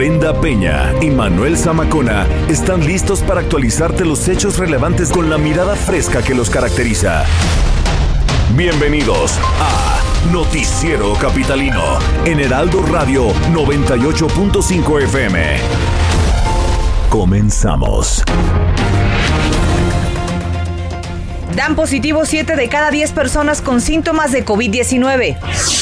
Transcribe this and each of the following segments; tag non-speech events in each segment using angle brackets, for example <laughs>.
Brenda Peña y Manuel Zamacona están listos para actualizarte los hechos relevantes con la mirada fresca que los caracteriza. Bienvenidos a Noticiero Capitalino en Heraldo Radio 98.5 FM. Comenzamos. Dan positivo 7 de cada 10 personas con síntomas de COVID-19.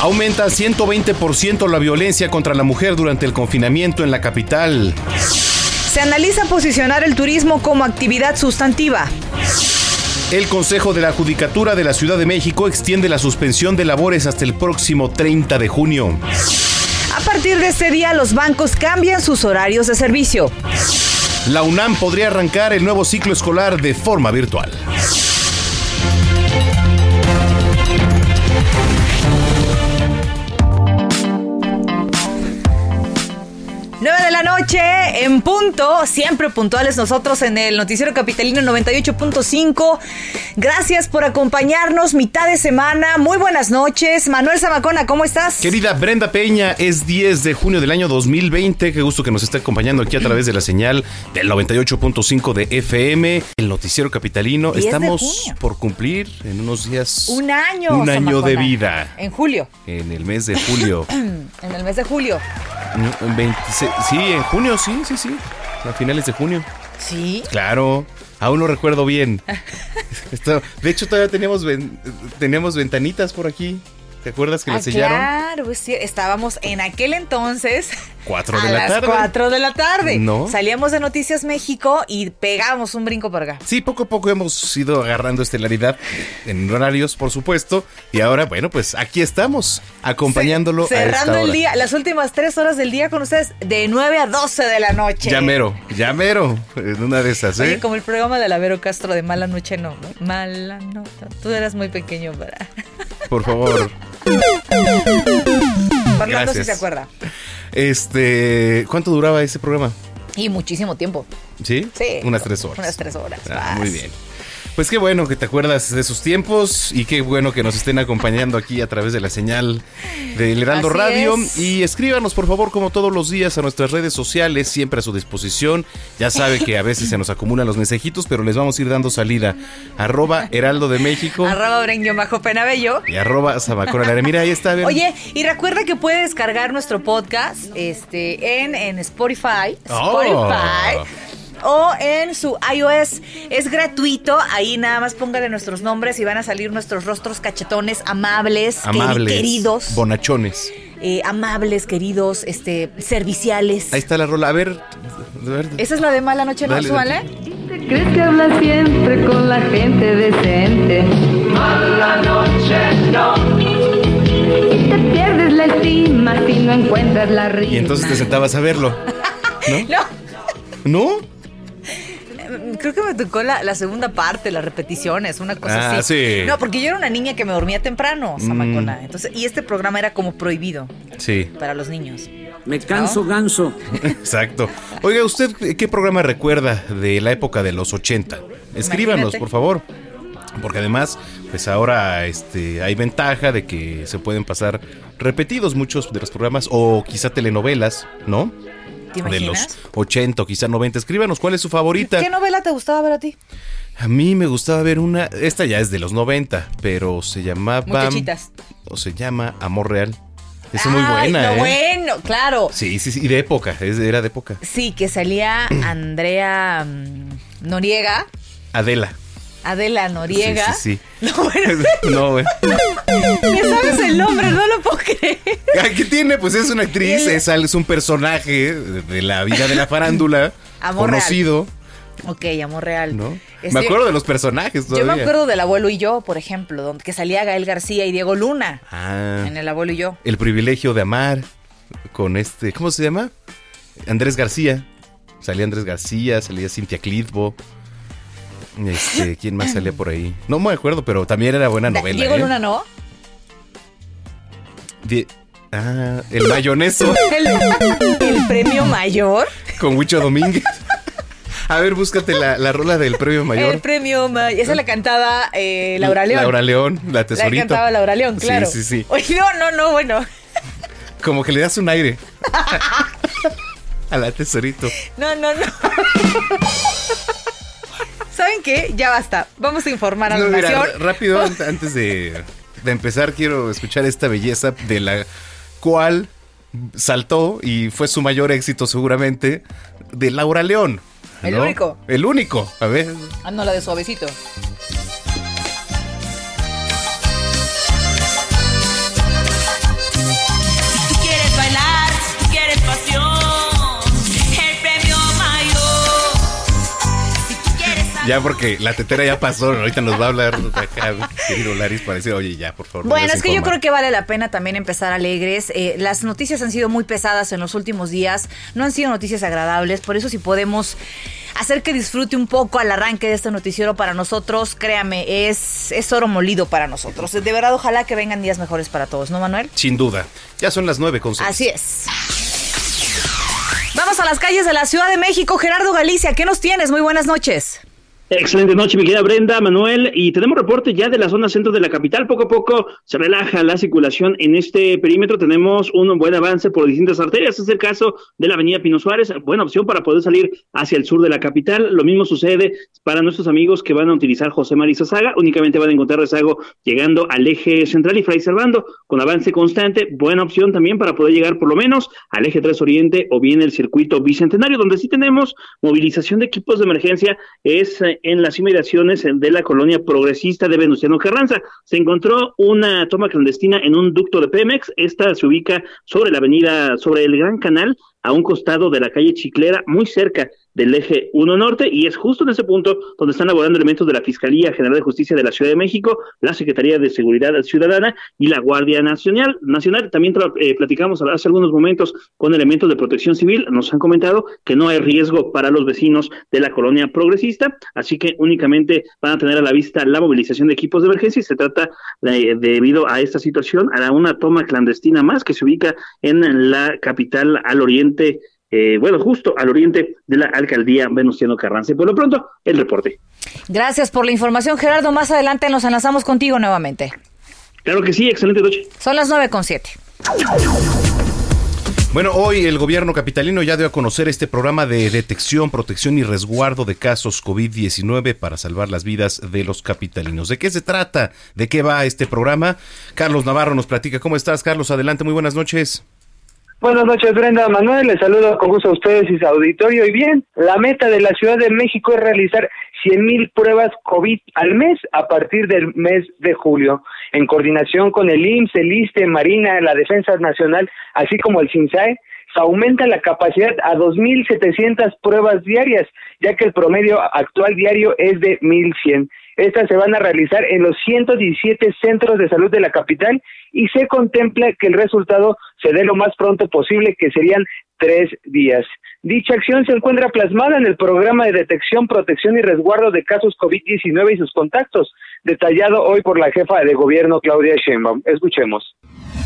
Aumenta 120% la violencia contra la mujer durante el confinamiento en la capital. Se analiza posicionar el turismo como actividad sustantiva. El Consejo de la Judicatura de la Ciudad de México extiende la suspensión de labores hasta el próximo 30 de junio. A partir de este día, los bancos cambian sus horarios de servicio. La UNAM podría arrancar el nuevo ciclo escolar de forma virtual. 9 de la noche, en punto, siempre puntuales nosotros en el Noticiero Capitalino 98.5. Gracias por acompañarnos, mitad de semana. Muy buenas noches. Manuel Zamacona, ¿cómo estás? Querida Brenda Peña, es 10 de junio del año 2020. Qué gusto que nos esté acompañando aquí a través de la señal del 98.5 de FM, el Noticiero Capitalino. 10 de Estamos por cumplir en unos días Un año. un año de vida. En julio, En el mes de julio. <clears throat> en el mes de julio. 26 sí, en junio, sí, sí, sí. A finales de junio. Sí. Claro. Aún lo recuerdo bien. <laughs> Esto- de hecho, todavía teníamos, ven- teníamos ventanitas por aquí. ¿Te acuerdas que Ah, las sellaron? claro, sí, estábamos en aquel entonces Cuatro a de la las tarde. 4 de la tarde. No. Salíamos de Noticias México y pegábamos un brinco para acá. Sí, poco a poco hemos ido agarrando estelaridad en horarios, por supuesto. Y ahora, bueno, pues aquí estamos, acompañándolo a Cerrando esta el día, las últimas tres horas del día con ustedes, de 9 a 12 de la noche. Ya mero, ya mero, en una de esas, ¿eh? Oye, como el programa de la Vero Castro de Mala Noche No, ¿no? Mala Nota. Tú eras muy pequeño para... Por favor. Fernando sí se acuerda. Este, ¿cuánto duraba ese programa? Y muchísimo tiempo. ¿Sí? Sí. Unas tres horas. Unas tres horas. Ah, muy bien. Pues qué bueno que te acuerdas de esos tiempos y qué bueno que nos estén acompañando aquí a través de la señal del Heraldo Radio. es. Y escríbanos, por favor, como todos los días, a nuestras redes sociales, siempre a su disposición. Ya sabe que a veces se nos acumulan los mensajitos, pero les vamos a ir dando salida. Arroba Heraldo de México Arroba Breño Bajo Penabello. y arroba Sabacona. Mira, ahí está. a ver. Oye, y recuerda que puede descargar nuestro podcast este, en, en Spotify. Oh. O en su iOS. Es gratuito. Ahí nada más póngale nuestros nombres y van a salir nuestros rostros cachetones, amables, Amables. queridos. Bonachones. eh, amables, queridos, este, serviciales. Ahí está la rola. A ver. a ver. Esa es la de Mala Noche, ¿no? Dale, Súbale. dale. ¿Crees que hablas siempre con la gente decente? Mala noche, no. Y te pierdes la estima si no encuentras la rima. Y entonces te sentabas a verlo. <laughs> No, ¿No? Creo que me tocó la, la segunda parte, las repeticiones, una cosa Ah, así. sí. No, porque yo era una niña que me dormía temprano, Samacona. Mm. Entonces, y este programa era como prohibido Sí. para los niños. Me canso ganso. <laughs> Exacto. Oiga, ¿usted qué programa recuerda de la época de los 80? Escríbanos, Imagínate. por favor. Porque además, pues ahora este, hay ventaja de que se pueden pasar repetidos muchos de los programas o quizá telenovelas, ¿no? ¿Te De los imaginas? 80 o quizá 90. Escríbanos cuál es su favorita. ¿Qué novela te gustaba ver a ti? A mí me gustaba ver una, esta ya es de los 90, pero se llamaba... Muchachitas. O se llama Amor Real. Es muy buena, no, ¿eh? bueno, claro. Sí, sí, sí, y de época, es- era de época. Sí, que salía Andrea mm, Noriega, Adela. Adela Noriega. Sí, sí, <laughs> No, bueno, <laughs> no, me sabes el nombre, no lo puedo creer. ¿Qué tiene? Pues es una actriz, es, es un personaje de la vida de la farándula, <laughs> Amor conocido. Ok, amor real. ¿no? Este, me acuerdo de los personajes Yo me acuerdo del abuelo y yo, por ejemplo, donde que salía Gael García y Diego Luna Ah, en el abuelo y yo. el privilegio de amar con este, ¿cómo se llama? Andrés García. Salía Andrés García, salía Cintia Clitbo. Este, ¿quién más salía por ahí? No me acuerdo, pero también era buena novela. Diego ¿eh? Luna, ¿no? Die- ah, el mayoneso <laughs> El, el premio mayor. con Huicho Domínguez. A ver, búscate la, la rola del premio mayor. El premio mayor. Esa la cantaba eh, Laura León. Laura León, la La tesorito. cantaba Laura León, Sí, claro. sí, sí. Oye, no, no, no, bueno. Como que le das un aire. <laughs> A la tesorito. No, no, no. ¿Saben qué? Ya basta. Vamos a informar a la No, mira, nación. rápido, <laughs> an- antes de, de empezar, quiero escuchar esta belleza de la cual saltó y fue su mayor éxito seguramente, de Laura León. El único. El único. A ver. Ah, no, la de suavecito. Ya porque la tetera ya pasó, ahorita nos va a hablar acá, querido Laris, para decir, oye, ya, por favor. no Bueno, es que yo informar". creo que vale la pena también empezar alegres. Eh, las noticias han sido muy pesadas en los últimos días, no han sido noticias agradables, por eso si podemos hacer que disfrute un poco al arranque de este noticiero para nosotros, créame, es, es oro molido para nosotros. De verdad, ojalá que vengan días mejores para todos, ¿no, Manuel? Sin duda. Ya son las nueve con seis. Así es. Vamos a las calles de la Ciudad de México. Gerardo Galicia, ¿qué nos tienes? Muy buenas noches. Excelente noche, mi querida Brenda, Manuel, y tenemos reporte ya de la zona centro de la capital. Poco a poco se relaja la circulación en este perímetro. Tenemos un buen avance por distintas arterias. Es el caso de la avenida Pino Suárez, buena opción para poder salir hacia el sur de la capital. Lo mismo sucede para nuestros amigos que van a utilizar José María Saga. Únicamente van a encontrar rezago llegando al eje central y Fray Servando con avance constante. Buena opción también para poder llegar por lo menos al eje 3 Oriente o bien el circuito bicentenario, donde sí tenemos movilización de equipos de emergencia. Es eh, en las inmediaciones de la colonia progresista de Venustiano Carranza. Se encontró una toma clandestina en un ducto de Pemex. Esta se ubica sobre la avenida, sobre el Gran Canal, a un costado de la calle Chiclera, muy cerca del eje 1 Norte, y es justo en ese punto donde están laborando elementos de la Fiscalía General de Justicia de la Ciudad de México, la Secretaría de Seguridad Ciudadana y la Guardia Nacional. Nacional. También eh, platicamos hace algunos momentos con elementos de protección civil. Nos han comentado que no hay riesgo para los vecinos de la colonia progresista, así que únicamente van a tener a la vista la movilización de equipos de emergencia se trata de- debido a esta situación a una toma clandestina más que se ubica en la capital al oriente eh, bueno, justo al oriente de la alcaldía Venustiano Carranza. Y por lo pronto, el reporte. Gracias por la información, Gerardo. Más adelante nos enlazamos contigo nuevamente. Claro que sí, excelente noche. Son las 9 con 7. Bueno, hoy el gobierno capitalino ya dio a conocer este programa de detección, protección y resguardo de casos COVID-19 para salvar las vidas de los capitalinos. ¿De qué se trata? ¿De qué va este programa? Carlos Navarro nos platica. ¿Cómo estás, Carlos? Adelante, muy buenas noches. Buenas noches, Brenda Manuel. Les saludo con gusto a ustedes y su auditorio. Y bien, la meta de la Ciudad de México es realizar 100 mil pruebas COVID al mes a partir del mes de julio. En coordinación con el IMSS, el ISTE, Marina, la Defensa Nacional, así como el CINSAE, se aumenta la capacidad a 2.700 pruebas diarias, ya que el promedio actual diario es de 1.100. Estas se van a realizar en los 117 centros de salud de la capital y se contempla que el resultado se dé lo más pronto posible, que serían tres días. Dicha acción se encuentra plasmada en el programa de detección, protección y resguardo de casos COVID-19 y sus contactos, detallado hoy por la jefa de gobierno Claudia Sheinbaum. Escuchemos.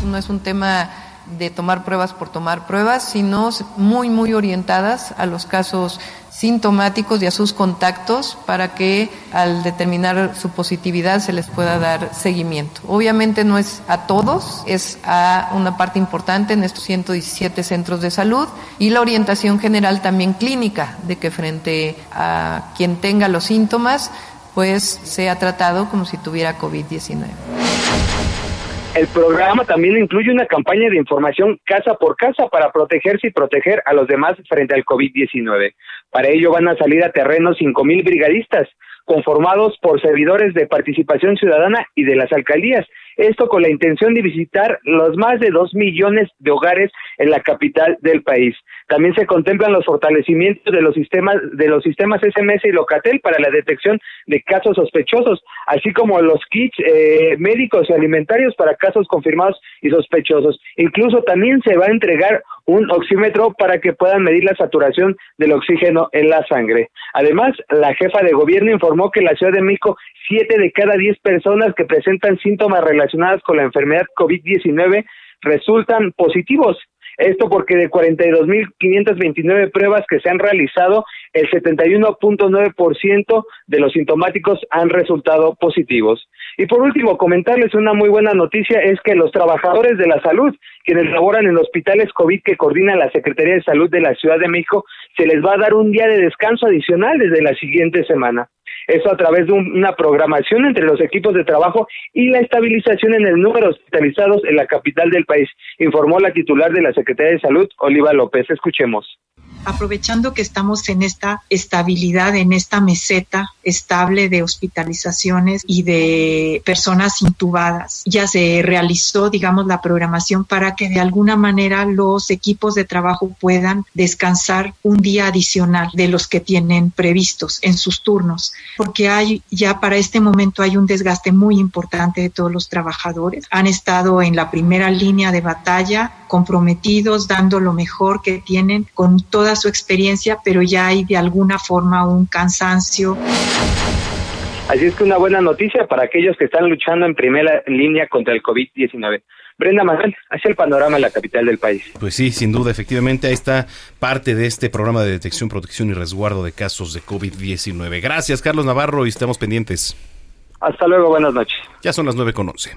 No es un tema de tomar pruebas por tomar pruebas, sino muy, muy orientadas a los casos sintomáticos y a sus contactos para que al determinar su positividad se les pueda dar seguimiento. Obviamente no es a todos, es a una parte importante en estos 117 centros de salud y la orientación general también clínica de que frente a quien tenga los síntomas pues sea tratado como si tuviera COVID-19. El programa también incluye una campaña de información casa por casa para protegerse y proteger a los demás frente al COVID-19. Para ello van a salir a terreno 5.000 brigadistas, conformados por servidores de participación ciudadana y de las alcaldías, esto con la intención de visitar los más de dos millones de hogares en la capital del país. También se contemplan los fortalecimientos de los sistemas de los sistemas SMS y Locatel para la detección de casos sospechosos, así como los kits eh, médicos y alimentarios para casos confirmados y sospechosos. Incluso también se va a entregar un oxímetro para que puedan medir la saturación del oxígeno en la sangre. Además, la jefa de gobierno informó que en la Ciudad de México, siete de cada diez personas que presentan síntomas relacionados con la enfermedad COVID-19 resultan positivos. Esto porque de 42.529 pruebas que se han realizado, el 71.9% de los sintomáticos han resultado positivos. Y por último, comentarles una muy buena noticia es que los trabajadores de la salud, quienes laboran en hospitales COVID que coordina la Secretaría de Salud de la Ciudad de México, se les va a dar un día de descanso adicional desde la siguiente semana. Eso a través de un- una programación entre los equipos de trabajo y la estabilización en el número hospitalizados en la capital del país, informó la titular de la Secretaría de Salud, Oliva López. Escuchemos. Aprovechando que estamos en esta estabilidad, en esta meseta estable de hospitalizaciones y de personas intubadas. Ya se realizó, digamos, la programación para que de alguna manera los equipos de trabajo puedan descansar un día adicional de los que tienen previstos en sus turnos, porque hay ya para este momento hay un desgaste muy importante de todos los trabajadores. Han estado en la primera línea de batalla, comprometidos, dando lo mejor que tienen con toda su experiencia, pero ya hay de alguna forma un cansancio. Así es que una buena noticia para aquellos que están luchando en primera línea contra el COVID-19. Brenda Manuel, hacia el panorama en la capital del país. Pues sí, sin duda, efectivamente, ahí está parte de este programa de detección, protección y resguardo de casos de COVID-19. Gracias, Carlos Navarro, y estamos pendientes. Hasta luego, buenas noches. Ya son las 9 con 11.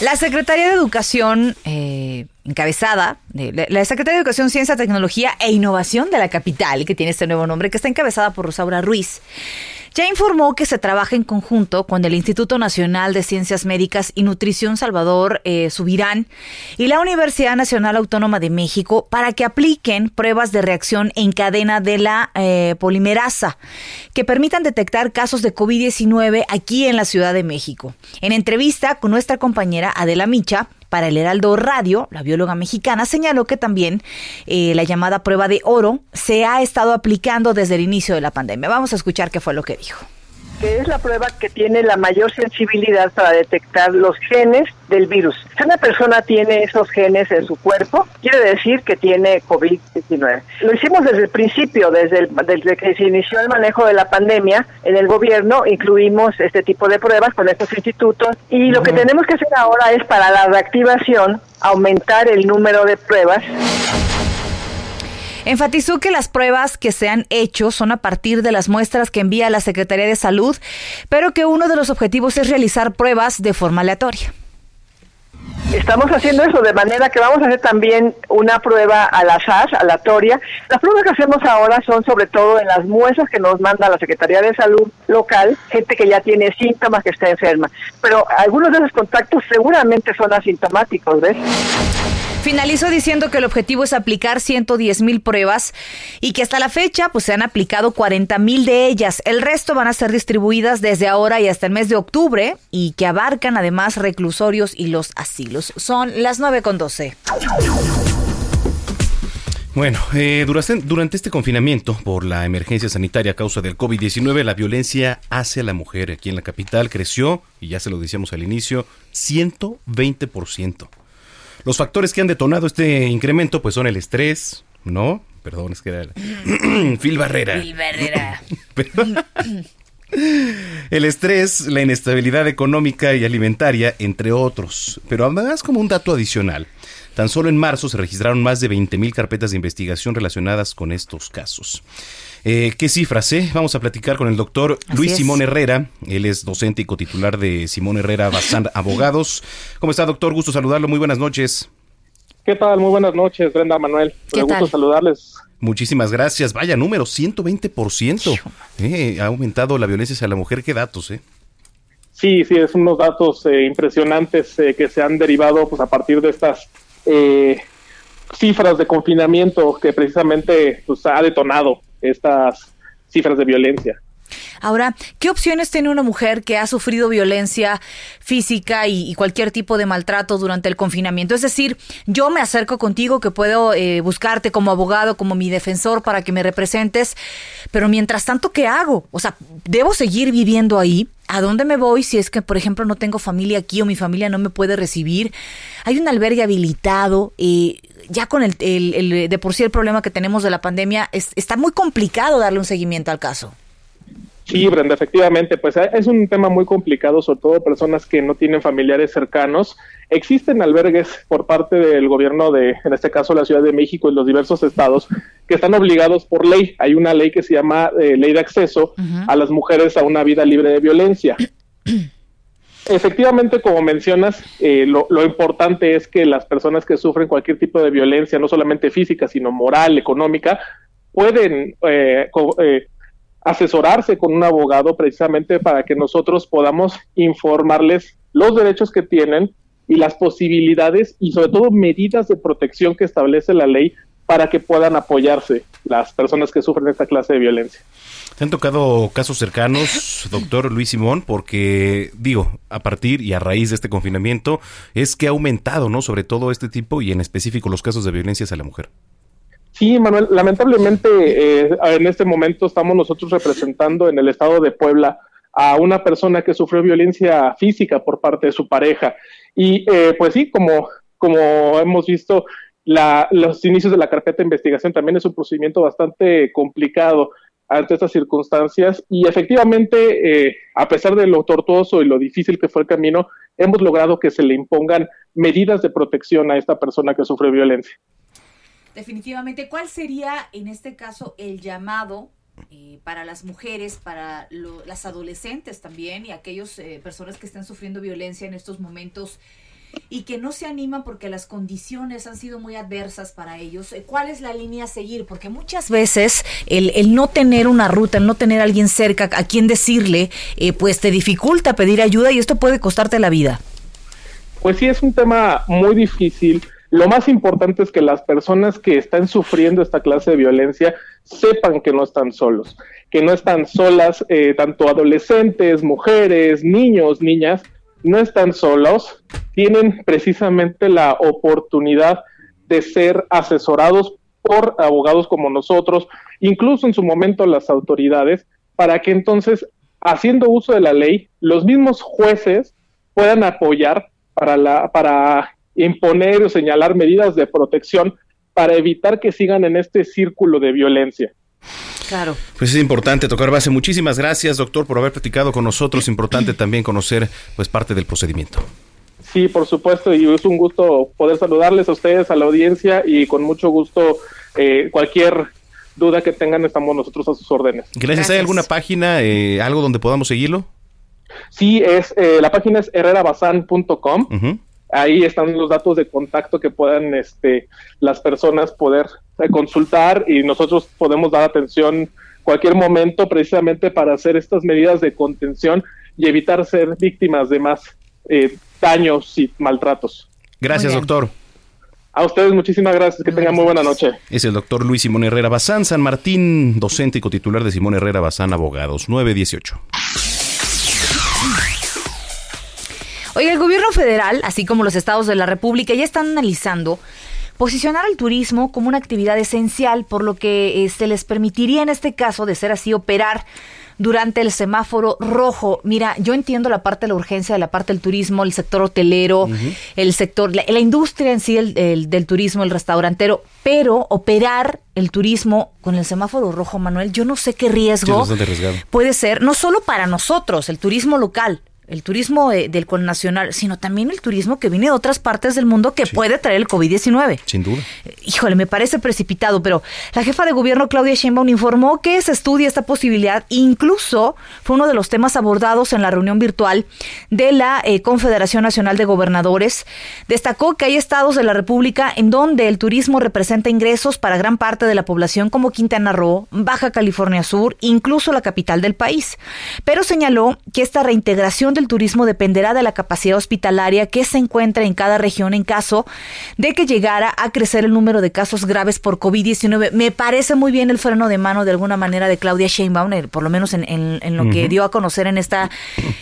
La Secretaría de Educación, eh, encabezada, de, la- Secretaría de Educación, Ciencia, Tecnología e Innovación de la capital, que tiene este nuevo nombre, que está encabezada por Rosaura Ruiz, ya informó que se trabaja en conjunto con el Instituto Nacional de Ciencias Médicas y Nutrición Salvador eh, Subirán y la Universidad Nacional Autónoma de México para que apliquen pruebas de reacción en cadena de la eh, polimerasa que permitan detectar casos de COVID-19 aquí en la Ciudad de México. En entrevista con nuestra compañera Adela Micha, para el Heraldo Radio, la bióloga mexicana señaló que también eh, la llamada prueba de oro se ha estado aplicando desde el inicio de la pandemia. Vamos a escuchar qué fue lo que dijo. Que es la prueba que tiene la mayor sensibilidad para detectar los genes del virus. Si una persona tiene esos genes en su cuerpo, quiere decir que tiene COVID-19. Lo hicimos desde el principio, desde, el- desde que se inició el manejo de la pandemia en el gobierno, incluimos este tipo de pruebas con estos institutos y lo que tenemos que hacer ahora es para la reactivación aumentar el número de pruebas Enfatizó que las pruebas que se han hecho son a partir de las muestras que envía la Secretaría de Salud, pero que uno de los objetivos es realizar pruebas de forma aleatoria. Estamos haciendo eso de manera que vamos a hacer también una prueba al azar, aleatoria. Las pruebas que hacemos ahora son sobre todo en las muestras que nos manda la Secretaría de Salud local, gente que ya tiene síntomas, que está enferma. Pero algunos de esos contactos seguramente son asintomáticos, ¿ves? Finalizó diciendo que el objetivo es aplicar 110 mil pruebas y que hasta la fecha pues se han aplicado 40 mil de ellas. El resto van a ser distribuidas desde ahora y hasta el mes de octubre y que abarcan además reclusorios y los asilos. Son las 9 con 12. Bueno, eh, durante, durante este confinamiento por la emergencia sanitaria a causa del COVID-19, la violencia hacia la mujer aquí en la capital creció, y ya se lo decíamos al inicio, 120%. Los factores que han detonado este incremento pues son el estrés, ¿no? Perdón, es que era <coughs> Phil Barrera. Barrera. <coughs> <coughs> El estrés, la inestabilidad económica y alimentaria, entre otros. Pero además como un dato adicional, tan solo en marzo se registraron más de 20.000 carpetas de investigación relacionadas con estos casos. Eh, ¿Qué cifras, eh? Vamos a platicar con el doctor Así Luis es. Simón Herrera. Él es docente y cotitular de Simón Herrera Bazán <laughs> Abogados. ¿Cómo está, doctor? Gusto saludarlo. Muy buenas noches. ¿Qué tal? Muy buenas noches, Brenda Manuel. ¿Qué Me gusta tal? saludarles. Muchísimas gracias. Vaya número, 120%. Eh, ha aumentado la violencia hacia la mujer. ¿Qué datos, eh? Sí, sí, es unos datos eh, impresionantes eh, que se han derivado pues a partir de estas eh, cifras de confinamiento que precisamente pues ha detonado estas cifras de violencia. Ahora, ¿qué opciones tiene una mujer que ha sufrido violencia física y, y cualquier tipo de maltrato durante el confinamiento? Es decir, yo me acerco contigo que puedo eh, buscarte como abogado, como mi defensor para que me representes, pero mientras tanto, ¿qué hago? O sea, ¿debo seguir viviendo ahí? ¿A dónde me voy si es que, por ejemplo, no tengo familia aquí o mi familia no me puede recibir? Hay un albergue habilitado. eh, ya con el, de por sí el problema que tenemos de la pandemia, es- está muy complicado darle un seguimiento al caso. Sí, Brenda, efectivamente, pues eh, es un tema muy complicado, sobre todo personas que no tienen familiares cercanos. Existen albergues por parte del gobierno de, en este caso, la Ciudad de México y los diversos estados que están obligados por ley. Hay una ley que se llama eh, Ley de Acceso a las mujeres a una vida libre de violencia. <clears throat> Efectivamente, como mencionas, eh, lo, lo importante es que las personas que sufren cualquier tipo de violencia, no solamente física, sino moral, económica, pueden eh, co- eh, asesorarse con un abogado precisamente para que nosotros podamos informarles los derechos que tienen y las posibilidades y sobre todo medidas de protección que establece la ley para que puedan apoyarse las personas que sufren esta clase de violencia. ¿Te han tocado casos cercanos, doctor Luis Simón? Porque, digo, a partir y a raíz de este confinamiento, es que ha aumentado, ¿no? Sobre todo este tipo y en específico los casos de violencia hacia la mujer. Sí, Manuel, lamentablemente eh, en este momento estamos nosotros representando en el estado de Puebla a una persona que sufrió violencia física por parte de su pareja. Y eh, pues sí, como, como hemos visto, la, los inicios de la carpeta de investigación también es un procedimiento bastante complicado ante estas circunstancias y efectivamente, eh, a pesar de lo tortuoso y lo difícil que fue el camino, hemos logrado que se le impongan medidas de protección a esta persona que sufre violencia. Definitivamente, ¿cuál sería en este caso el llamado eh, para las mujeres, para lo- las adolescentes también y aquellas eh, personas que están sufriendo violencia en estos momentos y que no se animan porque las condiciones han sido muy adversas para ellos? Eh, ¿Cuál es la línea a seguir? Porque muchas veces el, el no tener una ruta, el no tener a alguien cerca a quien decirle, eh, pues te dificulta pedir ayuda y esto puede costarte la vida. Pues sí, es un tema muy difícil. Lo más importante es que las personas que están sufriendo esta clase de violencia sepan que no están solos, que no están solas, eh, tanto adolescentes, mujeres, niños, niñas, no están solos, tienen precisamente la oportunidad de ser asesorados por abogados como nosotros, incluso en su momento las autoridades, para que entonces, haciendo uso de la ley, los mismos jueces puedan apoyar para, la, para imponer o señalar medidas de protección para evitar que sigan en este círculo de violencia. Claro. Pues es importante tocar base. Muchísimas gracias, doctor, por haber platicado con nosotros. Importante también conocer pues parte del procedimiento. Sí, por supuesto, y es un gusto poder saludarles a ustedes, a la audiencia, y con mucho gusto eh, cualquier duda que tengan, estamos nosotros a sus órdenes. Gracias. ¿Hay alguna página, eh, algo donde podamos seguirlo? Sí, es eh, la página es herrerabazán.com. Ahí están los datos de contacto que puedan este, las personas poder eh, consultar y nosotros podemos dar atención cualquier momento precisamente para hacer estas medidas de contención y evitar ser víctimas de más eh, daños y maltratos. Gracias, doctor. A ustedes muchísimas gracias, que tengan muy buena noche. Es el doctor Luis Simón Herrera Bazán, San Martín, docente y cotitular de Simón Herrera Bazán Abogados, 918. Oye, el gobierno federal, así como los estados de la República, ya están analizando posicionar el turismo como una actividad esencial, por lo que eh, se les permitiría en este caso, de ser así, operar durante el semáforo rojo. Mira, yo entiendo la parte de la urgencia de la parte del turismo, el sector hotelero, el sector, la, la industria en sí el- el- del turismo, el restaurantero, pero operar el turismo con el semáforo rojo, Manuel, yo no sé qué riesgo puede ser, no solo para nosotros, el turismo local, el turismo eh, del nacional, sino también el turismo que viene de otras partes del mundo que puede traer el COVID-19. Sin duda. Híjole, me parece precipitado, pero la jefa de gobierno Claudia Sheinbaum informó que se estudia esta posibilidad. Incluso fue uno de los temas abordados en la reunión virtual de la eh, Confederación Nacional de Gobernadores. Destacó que hay estados de la República en donde el turismo representa ingresos para gran parte de la población, como Quintana Roo, Baja California Sur, incluso la capital del país. Pero señaló que esta reintegración del turismo dependerá de la capacidad hospitalaria que se encuentra en cada región en caso de que llegara a crecer el número de casos graves por COVID-19. Me parece muy bien el freno de mano de alguna manera de Claudia Sheinbaum, eh, por lo menos en, en- en lo que dio a conocer en esta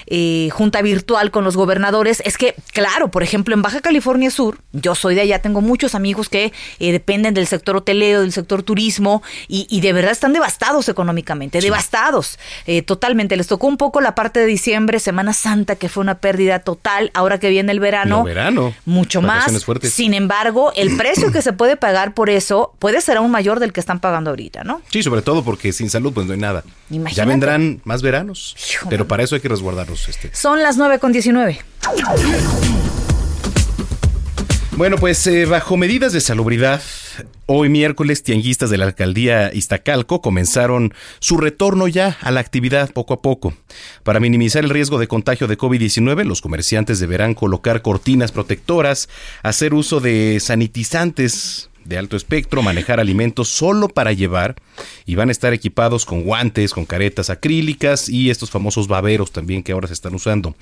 eh, junta virtual con los gobernadores. Es que, claro, por ejemplo, en Baja California Sur, yo soy de allá, tengo muchos amigos que eh, dependen del sector hotelero, del sector turismo, y, y de verdad están devastados económicamente, devastados eh, totalmente. Les tocó un poco la parte de diciembre, Semana Santa, que fue una pérdida total. Ahora que viene el verano, No, verano. mucho más. Fuertes. Sin embargo, el <clears throat> precio que se puede pagar por eso puede ser aún mayor del que están pagando ahorita, ¿no? Sí, sobre todo porque sin salud pues no hay nada. Imagínate. Ya vendrán más veranos, pero para eso hay que resguardarnos. Este. Son las 9 con 19. Bueno, pues eh, bajo medidas de salubridad, hoy miércoles tianguistas de la alcaldía Iztacalco comenzaron su retorno ya a la actividad poco a poco. Para minimizar el riesgo de contagio de COVID-19, los comerciantes deberán colocar cortinas protectoras, hacer uso de sanitizantes de alto espectro, manejar alimentos solo para llevar y van a estar equipados con guantes, con caretas acrílicas y estos famosos baberos también que ahora se están usando.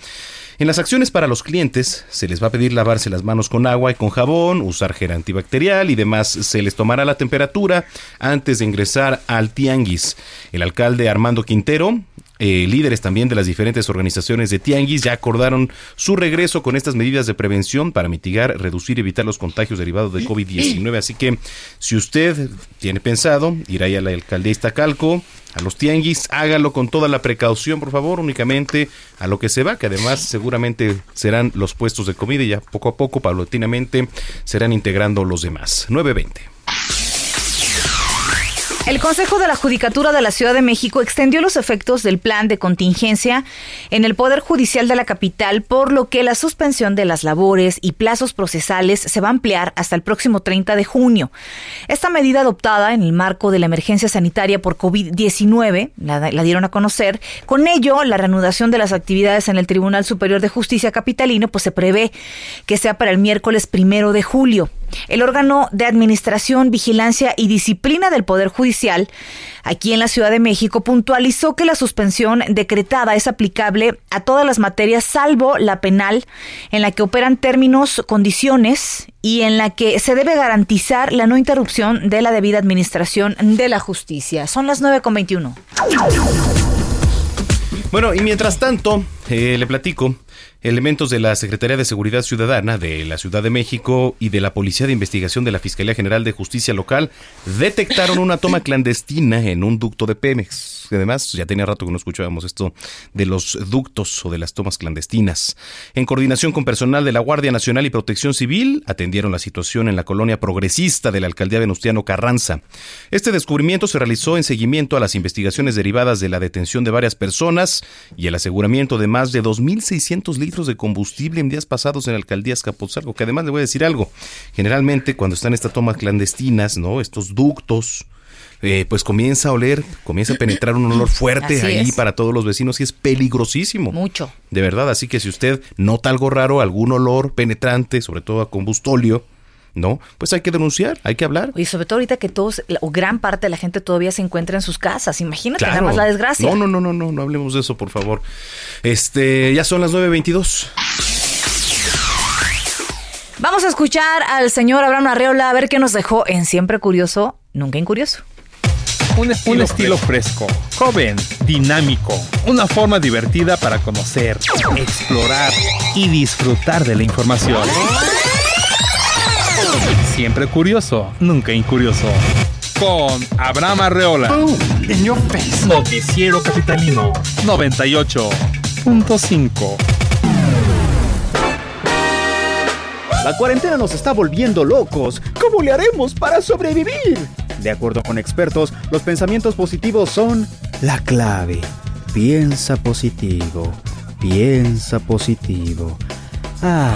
En las acciones para los clientes se les va a pedir lavarse las manos con agua y con jabón, usar gel antibacterial y demás. Se les tomará la temperatura antes de ingresar al tianguis. El alcalde Armando Quintero eh, líderes también de las diferentes organizaciones de Tianguis ya acordaron su regreso con estas medidas de prevención para mitigar, reducir y evitar los contagios derivados de COVID-19. Así que si usted tiene pensado ir ahí a la alcaldía Iztacalco, a los Tianguis, hágalo con toda la precaución, por favor, únicamente a lo que se va, que además seguramente serán los puestos de comida y ya poco a poco, paulatinamente, serán integrando los demás. 920. El Consejo de la Judicatura de la Ciudad de México extendió los efectos del plan de contingencia en el Poder Judicial de la capital, por lo que la suspensión de las labores y plazos procesales se va a ampliar hasta el próximo 30 de junio. Esta medida adoptada en el marco de la emergencia sanitaria por COVID-19, la, dieron a conocer, con ello la reanudación de las actividades en el Tribunal Superior de Justicia Capitalino, pues se prevé que sea para el miércoles primero de julio. El órgano de administración, vigilancia y disciplina del Poder Judicial, aquí en la Ciudad de México, puntualizó que la suspensión decretada es aplicable a todas las materias salvo la penal, en la que operan términos, condiciones y en la que se debe garantizar la no interrupción de la debida administración de la justicia. Son las 9.21. Bueno, y mientras tanto, eh, le platico, elementos de la Secretaría de Seguridad Ciudadana de la Ciudad de México y de la Policía de Investigación de la Fiscalía General de Justicia Local detectaron una toma <laughs> clandestina en un ducto de Pemex. Además, ya tenía rato que no escuchábamos esto de los ductos o de las tomas clandestinas. En coordinación con personal de la Guardia Nacional y Protección Civil, atendieron la situación en la colonia progresista de la alcaldía Venustiano Carranza. Este descubrimiento se realizó en seguimiento a las investigaciones derivadas de la detención de varias personas y el aseguramiento de más de 2.600 litros de combustible en días pasados en la alcaldía Escapotzalco, que además le voy a decir algo. Generalmente, cuando están estas tomas clandestinas, ¿no? Estos ductos, eh, pues comienza a oler, comienza a penetrar un olor fuerte Así ahí es. para todos los vecinos y es peligrosísimo. Mucho. De verdad, así que si usted nota algo raro, algún olor penetrante, sobre todo a combustóleo, ¿no? Pues hay que denunciar, hay que hablar. Y sobre todo ahorita que todos, o gran parte de la gente todavía se encuentra en sus casas. Imagínate nada más la desgracia. No, no, no, no, no, no hablemos de eso, por favor. Este, ya son las 9.22. Vamos a escuchar al señor Abraham Arreola a ver qué nos dejó en Siempre Curioso, Nunca Incurioso. Un estilo, un estilo fresco, joven, dinámico, una forma divertida para conocer, explorar y disfrutar de la información. Siempre curioso, nunca incurioso. Con Abraham Arreola. Noticiero Capitalino 98.5. La cuarentena nos está volviendo locos. ¿Cómo le haremos para sobrevivir? De acuerdo con expertos, los pensamientos positivos son la clave. Piensa positivo. Piensa positivo. Ah.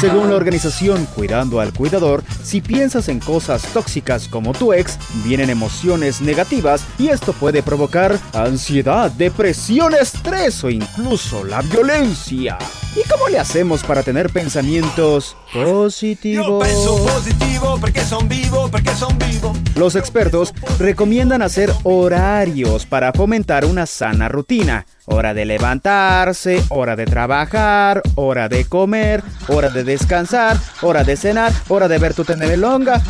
Según la organización Cuidando al Cuidador, si piensas en cosas tóxicas como tu ex, vienen emociones negativas y esto puede provocar ansiedad, depresión, estrés o incluso la violencia. ¿Y cómo le hacemos para tener pensamientos positivos? positivo porque son vivos, porque son vivos. Los expertos recomiendan hacer horarios para fomentar una sana rutina. Hora de levantarse, hora de trabajar, hora de comer, hora de descansar, hora de cenar, hora de ver tu longa,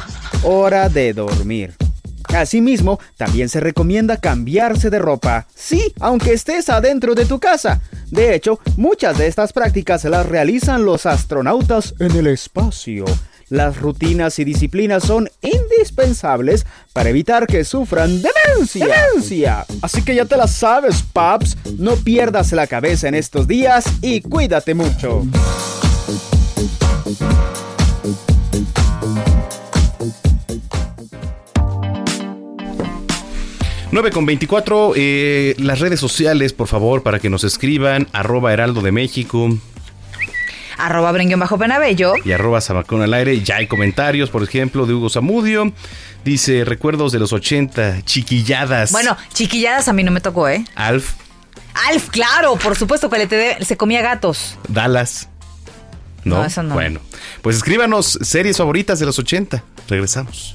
hora de dormir. Asimismo, también se recomienda cambiarse de ropa, sí, aunque estés adentro de tu casa. De hecho, muchas de estas prácticas las realizan los astronautas en el espacio. Las rutinas y disciplinas son indispensables para evitar que sufran demencia. demencia. Así que ya te las sabes, paps. No pierdas la cabeza en estos días y cuídate mucho. 9 con 24, eh, las redes sociales, por favor, para que nos escriban, arroba heraldo de México. Arroba Brenguión Bajo Penabello. Y arroba Zamacón al aire. Ya hay comentarios, por ejemplo, de Hugo Zamudio. Dice, recuerdos de los 80, chiquilladas. Bueno, chiquilladas a mí no me tocó, ¿eh? Alf. Alf, claro, por supuesto que le se comía gatos. Dallas. ¿No? No, eso no. Bueno, pues escríbanos series favoritas de los 80. Regresamos.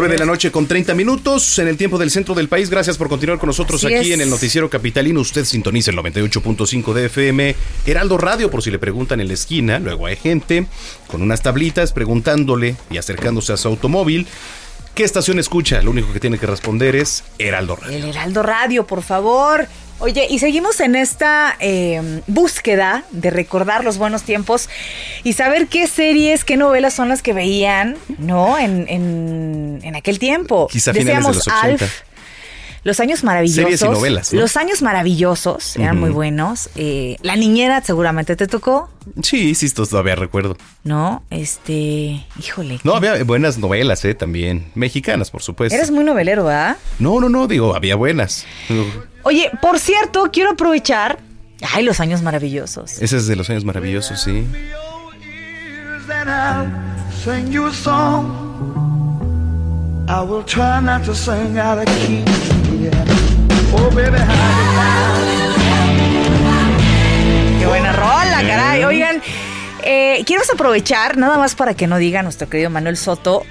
9 de la noche con 30 minutos en el tiempo del centro del país. Gracias por continuar con nosotros Así aquí es. en el Noticiero Capitalino. Usted sintoniza el 98.5 de FM. Heraldo Radio, por si le preguntan en la esquina. Luego hay gente con unas tablitas preguntándole y acercándose a su automóvil. ¿Qué estación escucha? Lo único que tiene que responder es Heraldo Radio. El Heraldo Radio, por favor. Oye, y seguimos en esta eh, búsqueda de recordar los buenos tiempos y saber qué series, qué novelas son las que veían, ¿no? En, en, en aquel tiempo. Quizá finales de los 80. Alf, los años maravillosos. Series y novelas, ¿no? Los años maravillosos eran muy buenos. Eh, la niñera seguramente te tocó, Sí, sí, esto todavía recuerdo. ¿no? Este, híjole. No, había buenas novelas, ¿eh? También. Mexicanas, por supuesto. Eres muy novelero, ¿verdad? No, no, no, digo, había buenas. Oye, por cierto, quiero aprovechar. Ay, los años maravillosos. Ese es de los años maravillosos, sí. I will try not to sing out of key. Qué buena rola, caray. Oigan, eh, quiero aprovechar, nada más para que no diga nuestro querido Manuel Soto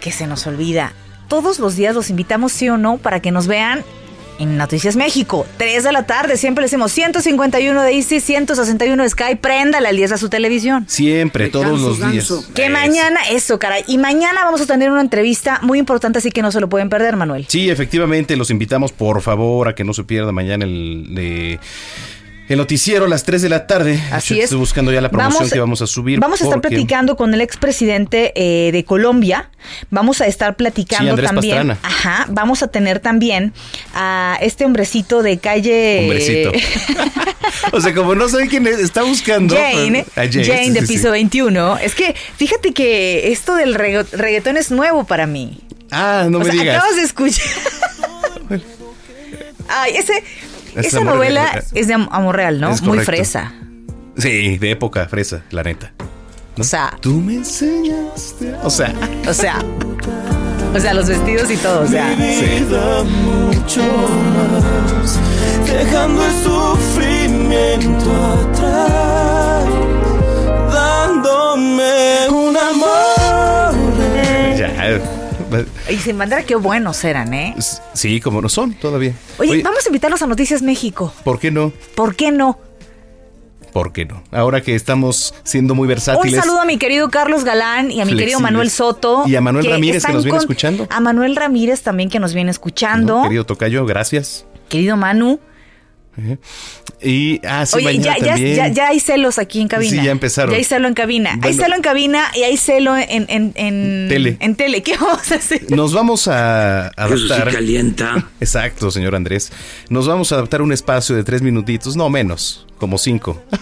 que se nos olvida. Todos los días los invitamos, sí o no, para que nos vean en Noticias México. 3 de la tarde, siempre le decimos 151 de Easy, 161 de Sky, préndale al 10 a su televisión. Siempre, todos los días. Que mañana, eso, caray. Y mañana vamos a tener una entrevista muy importante, así que no se lo pueden perder, Manuel. Sí, efectivamente, los invitamos por favor a que no se pierda mañana el, de- el noticiero a las 3 de la tarde. Así Yo es. Estoy buscando ya la promoción que vamos a subir. Vamos a estar porque- platicando con el expresidente eh, de Colombia. Vamos a estar platicando Sí, también. Pastrana. Ajá. Vamos a tener también a este hombrecito de calle. Hombrecito. <laughs> O sea, como no sé quién es, está buscando. Jane, A Jane, sí, de sí, sí. piso 21. Es que fíjate que esto del reggaetón es nuevo para mí. Ah, no o me sea, digas. acabas de escuchar. <laughs> Ay, ese, Es esa amor novela es de am- amor real, ¿no? Es Muy fresa. Sí, de época fresa, la neta. O sea, Tú me enseñaste. O sea, o sea, o sea, los vestidos y todo, o sea. vida mucho más, dejando el sufrimiento atrás, dándome un amor. ya. Y sin bandera, qué buenos eran, ¿eh? Sí, como no son todavía. Oye, vamos a invitarlos a Noticias México. ¿Por qué no? ¿Por qué no? ¿Por qué no? Ahora que estamos siendo muy Un versátiles. saludo a mi querido Carlos Galán y a mi querido. Manuel Soto. Y a Manuel Ramírez, que nos viene con- escuchando. A Manuel Ramírez también que nos viene escuchando. Querido Tocayo, gracias. Querido Manu, ¿eh? Y, ah, sí, Oye, ya, ya, ya, ya hay celos aquí en cabina. Sí, ya empezaron. Ya hay celo en cabina. hay celo en cabina y hay celo en, en, en Tele. En tele. ¿Qué vamos a hacer? Nos vamos a Eso sí adaptar. calienta. <laughs> Exacto, señor Andrés. Nos vamos a adaptar un espacio de tres minutitos, no menos, como cinco. <laughs>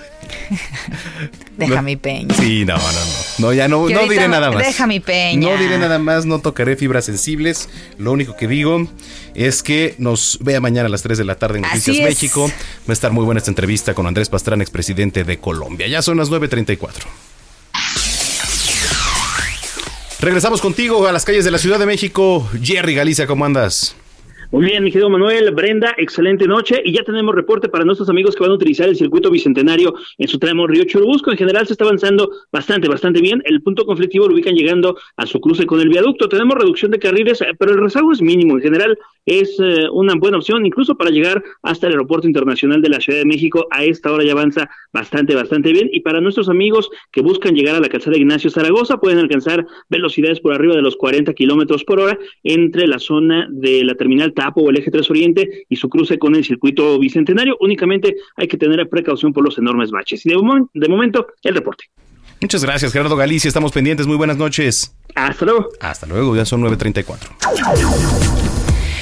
Deja mi peña. Sí, no, no, no. No, ya no, no diré nada más. deja mi peña. No diré nada más, no tocaré fibras sensibles. Lo único que digo es que nos vea mañana a las 3 de la tarde en Noticias. México. Va a estar muy buena esta entrevista con Andrés Pastrana, expresidente de Colombia. Ya son las 9.34. Regresamos contigo a las calles de la Ciudad de México. Jerry Galicia, ¿cómo andas? Muy bien, mi querido Manuel, Brenda, excelente noche y ya tenemos reporte para nuestros amigos que van a utilizar el circuito bicentenario en su tramo Río Churubusco. En general se está avanzando bastante, bastante bien. El punto conflictivo lo ubican llegando a su cruce con el viaducto. Tenemos reducción de carriles, eh, pero el rezago es mínimo. En general es eh, una buena opción, incluso para llegar hasta el Aeropuerto Internacional de la Ciudad de México. A esta hora ya avanza bastante, bastante bien. Y para nuestros amigos que buscan llegar a la calzada Ignacio Zaragoza, pueden alcanzar velocidades por arriba de los 40 kilómetros por hora entre la zona de la terminal Tapo o el eje 3 Oriente y su cruce con el circuito bicentenario. Únicamente hay que tener precaución por los enormes baches. Y de, de momento, el reporte. Muchas gracias, Gerardo Galicia. Estamos pendientes. Muy buenas noches. Hasta luego. Hasta luego, ya son 9.34.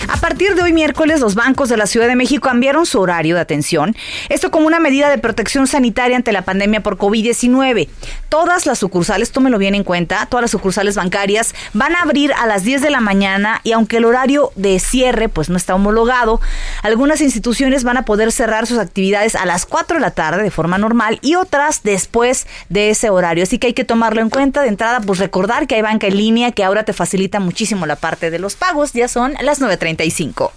A partir de hoy miércoles, los bancos de la Ciudad de México cambiaron su horario de atención. Esto como una medida de protección sanitaria ante la pandemia por COVID-19. Todas las sucursales, tómelo bien en cuenta, todas las sucursales bancarias van a abrir a las 10 de la mañana y aunque el horario de cierre pues no está homologado, algunas instituciones van a poder cerrar sus actividades a las 4 de la tarde de forma normal y otras después de ese horario. Así que hay que tomarlo en cuenta. De entrada, pues recordar que hay banca en línea que ahora te facilita muchísimo la parte de los pagos. Ya son las 9.35.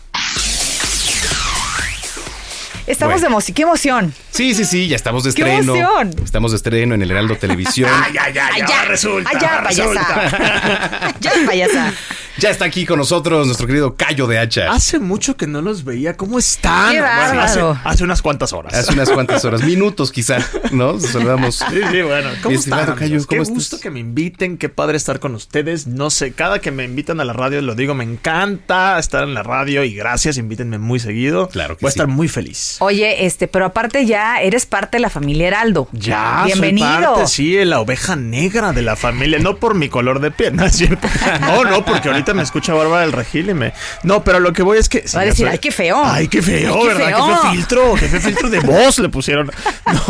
Estamos Bueno. de emoción. ¡Qué emoción! Sí, sí, sí, ya estamos de ¡Qué estreno. emoción! Estamos de estreno en el Heraldo <laughs> Televisión. Ay, ya, resulta, Ay, ya, payasa. <laughs> ya, payasa. Ya está aquí con nosotros nuestro querido Cayo de Hacha. Hace mucho que no los veía. ¿Cómo están? Qué bárbaro. hace, hace unas cuantas horas. Hace unas cuantas horas, minutos quizá, ¿no? Nos saludamos. Sí, sí, bueno. ¿Cómo Estimado están? Cayo? ¿cómo qué estás? gusto que me inviten, qué padre estar con ustedes. No sé, cada que me invitan a la radio lo digo, me encanta estar en la radio y gracias, invítenme muy seguido. Claro que Voy a sí. estar muy feliz. Oye, este, pero aparte ya eres parte de la familia Heraldo. Ya, Bienvenido. soy parte, sí, la oveja negra de la familia, no por mi color de piel, <laughs> no es cierto. No, no, porque ahorita me escucha Bárbara del Regil y me... No, pero lo que voy es que... Va a decir, ay, qué feo. Ay, qué feo, Ay, qué ¿verdad? feo. Qué feo filtro, qué feo filtro de voz le pusieron. No,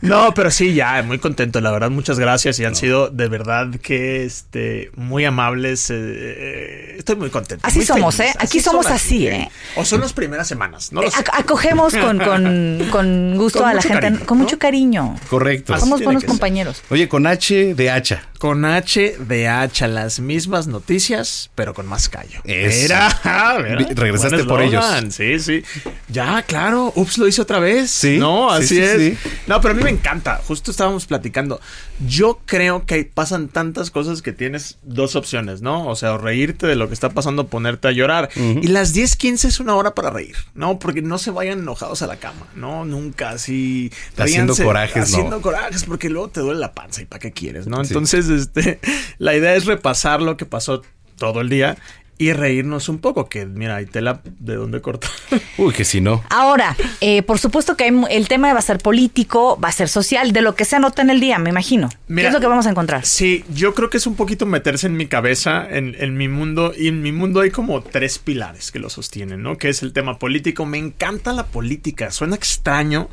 <laughs> no, pero sí, ya, muy contento, la verdad, muchas gracias y han sido de verdad que, este, muy amables. eh, eh, estoy muy contento. Así muy somos, feliz. ¿eh? Aquí somos así, ¿eh? O son las primeras semanas, no lo sé. Ac- acogemos con, con, <laughs> con gusto Con a la gente, cariño, con mucho cariño. Correcto. Somos buenos compañeros. Oye, con H de Hacha. Con H de hacha, las mismas noticias, pero con más callo. <laughs> Vi- regresaste por ellos. Sí, sí. Ya, claro. Ups, lo hizo otra vez. Sí, No, sí, así sí, es. sí. No, pero a mí me encanta. Justo estábamos platicando. Yo creo que pasan tantas cosas que tienes dos opciones, ¿no? O sea, o reírte de lo que está pasando, ponerte a llorar. Y las 10, 15 es una hora para reír, ¿no? Porque no se vayan enojados a la cama, ¿no? Nunca así. Haciendo ríanse, corajes, no. Haciendo corajes, porque luego te duele la panza y para qué quieres, ¿no? Entonces, este, <laughs> la idea es repasar lo que pasó todo el día y reírnos un poco, que mira, hay tela de dónde cortar. <laughs> Uy, que si no. Ahora, eh, por supuesto que hay el tema va a ser político, va a ser social, de lo que se anota en el día, me imagino. ¿Qué Mira, es lo que vamos a encontrar? Sí, yo creo que es un poquito meterse en mi cabeza, en, en mi mundo, y en mi mundo hay como tres pilares que lo sostienen, ¿no? Que es el tema político. Me encanta la política, suena extraño,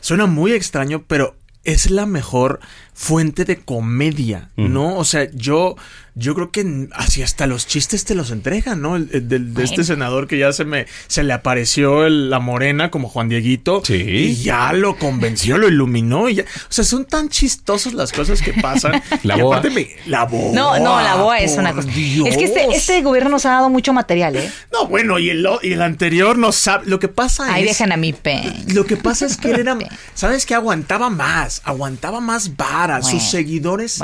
suena muy extraño, pero es la mejor fuente de comedia, ¿no? O sea, yo, yo creo que así hasta los chistes te los entregan, ¿no? El, el del- de este Bueno. senador que ya se me, se le apareció el- la morena como Juan Dieguito. Y ya lo convenció, lo iluminó. Y ya, o sea, son tan chistosas las cosas que pasan. <laughs> La Y boa. aparte me- la boa. No, no, la boa es una cosa. Dios. Es que este, este gobierno nos ha dado mucho material, ¿eh? No, bueno, y el, y el anterior no sabe. Lo que pasa Ahí es. dejan a mi pen. Lo que pasa es que él era. <laughs> ¿Sabes qué? Aguantaba más. Aguantaba más vara. Bueno. Sus seguidores.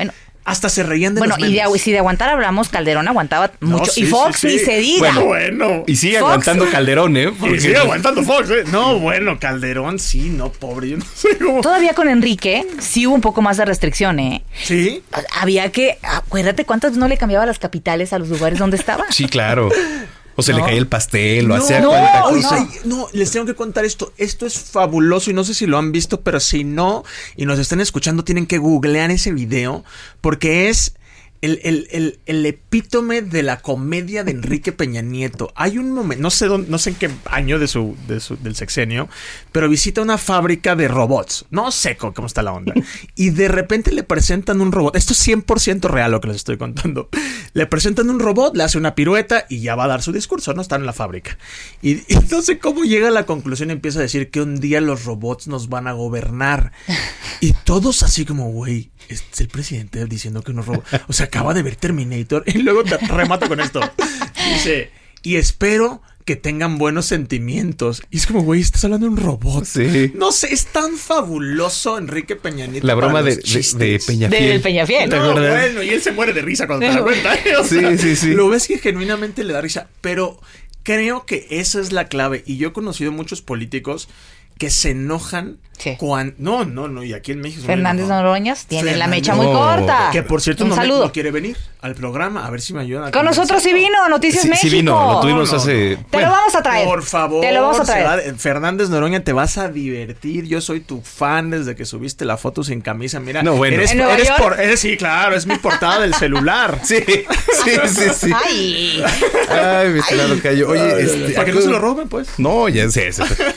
Hasta se reían de Bueno, los y de, memes. si de aguantar hablamos, Calderón aguantaba No, mucho. sí, y Fox sí, ni se diga. Bueno, bueno. Y sigue Fox. aguantando Calderón, ¿eh? Y sigue aguantando Fox, ¿eh? No, bueno, Calderón sí, no, pobre. Yo no sé cómo. Todavía con Enrique sí hubo un poco más de restricción, ¿eh? Sí. Había que. Acuérdate cuántas no le cambiaba las capitales a los lugares donde estaba. Sí, claro. <laughs> O se le caía el pastel, o no, hacía no, oye, cosa. ay, no, les tengo que contar esto. Esto es fabuloso y no sé si lo han visto, pero si no y nos están escuchando, tienen que googlear ese video porque es el, el- el- el epítome de la comedia de Enrique Peña Nieto. Hay un momento, no sé dónde, no sé en qué año de su, de su- del sexenio, pero visita una fábrica de robots. No sé cómo, está la onda. Y de repente le presentan un robot. Esto es 100% real lo que les estoy contando. Le presentan un robot, le hace una pirueta y ya va a dar su discurso, ¿no? Está en la fábrica. Y, y no sé cómo llega a la conclusión y empieza a decir que un día los robots nos van a gobernar. Y todos así como, güey, es el presidente diciendo que unos robots... O sea, acaba de ver Terminator y luego te remata con esto. Dice, y espero que tengan buenos sentimientos. Y es como, güey, estás hablando de un robot. Sí. No sé, es tan fabuloso Enrique Peña Nieto. La broma de, de, de Peñafiel. ¿Te No, acuerdas? bueno, y él se muere de risa cuando te das cuenta. ¿eh? Sí, sí, sí. Lo ves que genuinamente le da risa, pero creo que esa es la clave. Y yo he conocido muchos políticos que se enojan cuando... No, no, no, y aquí en México... Fernández Noroñas tiene la mecha muy No. corta. Que por cierto Un no, me- saludo. no quiere venir al programa, a ver si me ayudan. a Con nosotros sí vino Noticias Sí, sí México. vino, lo tuvimos No, no, hace... Te bueno, lo vamos a traer. Por favor, Te lo vamos a traer. va Fernández Noroña, te vas a divertir. Yo soy tu fan desde que subiste la foto sin camisa. Mira, No, bueno. eres, ¿En Nueva eres York? por- eres- sí, claro, es mi portada del celular. <laughs> Sí, sí, sí, sí. Ay. Ay, mi estimado Cayo. Oye, Ay, este, para ¿a que no se lo roben, pues. No, ya sé,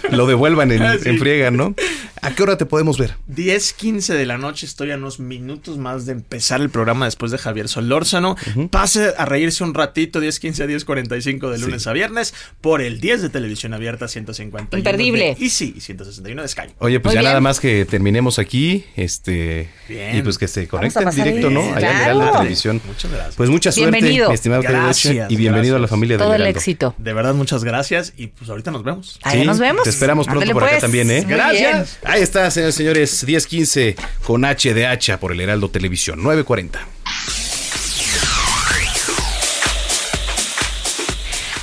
lo devuelvan en, <laughs> Sí. en friega, ¿no? ¿A qué hora te podemos ver? 10, 15 de la noche, estoy a unos minutos más de empezar el programa después de Javier Solórzano. Pase a reírse un ratito, 10, 15 a 10, 45 de lunes a viernes, por el 10 de televisión abierta, 151. Imperdible. Y sí, 161 de Sky. Oye, pues Muy ya bien. nada más que terminemos aquí, este, Bien. y pues que se conecten directo, bien. ¿no? Allá en Claro. la televisión. Muchas gracias. Pues mucha suerte, Bienvenido. mi estimado Gracias, y bienvenido a la familia de Todo el éxito. De verdad, muchas gracias y pues ahorita nos vemos. Ahí Sí, nos vemos. Te esperamos pronto Ándale, por acá pues. También, ¿eh? Gracias. Ahí está, señores y señores, 1015 con H de hacha por el Heraldo Televisión, 940.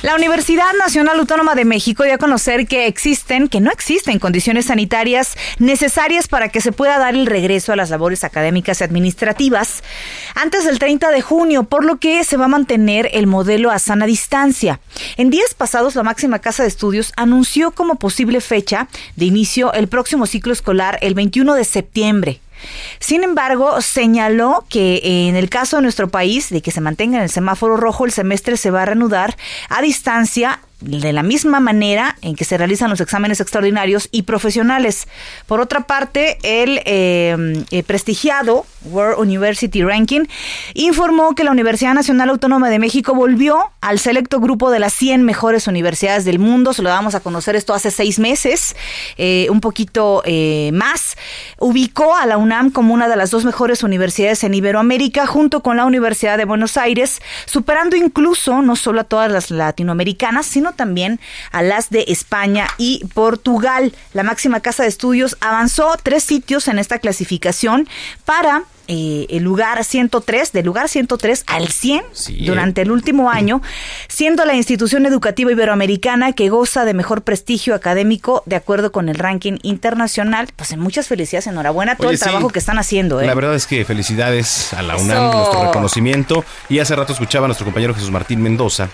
La Universidad Nacional Autónoma de México dio a conocer que existen, que no existen condiciones sanitarias necesarias para que se pueda dar el regreso a las labores académicas y administrativas antes del 30 de junio, por lo que se va a mantener el modelo a sana distancia. En días pasados, la máxima casa de estudios anunció como posible fecha de inicio el próximo ciclo escolar el 21 de septiembre. Sin embargo, señaló que en el caso de nuestro país, de que se mantenga en el semáforo rojo, el semestre se va a reanudar a distancia de la misma manera en que se realizan los exámenes extraordinarios y profesionales. Por otra parte, el eh, eh, prestigiado World University Ranking informó que la Universidad Nacional Autónoma de México volvió al selecto grupo de las 100 mejores universidades del mundo. Se lo damos a conocer esto hace seis meses, eh, un poquito más. Ubicó a la UNAM como una de las dos mejores universidades en Iberoamérica, junto con la Universidad de Buenos Aires, superando incluso no solo a todas las latinoamericanas, sino también a las de España y Portugal. La máxima casa de estudios avanzó tres sitios en esta clasificación para eh, el lugar 103, del lugar 103 al 100 Sí, durante el último año, siendo la institución educativa iberoamericana que goza de mejor prestigio académico de acuerdo con el ranking internacional. Pues en muchas felicidades, enhorabuena a todo Oye, el sí. trabajo que están haciendo. ¿eh? La verdad es que felicidades a la UNAM, Eso. nuestro reconocimiento. Y hace rato escuchaba a nuestro compañero Jesús Martín Mendoza,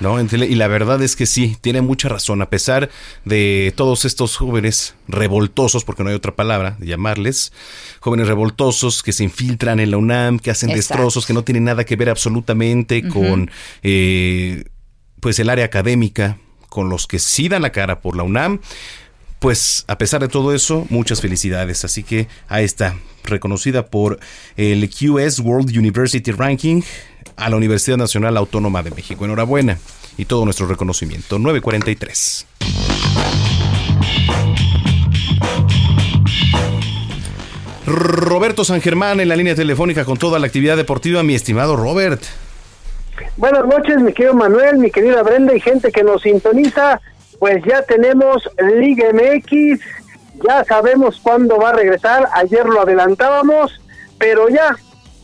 ¿no? Y la verdad es que sí, tiene mucha razón, a pesar de todos estos jóvenes revoltosos, porque no hay otra palabra de llamarles, jóvenes revoltosos que se infiltran en la UNAM, que hacen Exacto. destrozos, que no tienen nada que ver absolutamente con eh, pues el área académica, con los que sí dan la cara por la UNAM. Pues a pesar de todo eso, muchas felicidades. Así que ahí está, reconocida por el QS World University Ranking a la Universidad Nacional Autónoma de México. Enhorabuena y todo nuestro reconocimiento. 943. Roberto San Germán en la línea telefónica con toda la actividad deportiva, mi estimado Robert. Buenas noches, mi querido Manuel, mi querida Brenda y gente que nos sintoniza. Pues ya tenemos Liga MX, ya sabemos cuándo va a regresar. Ayer lo adelantábamos, pero ya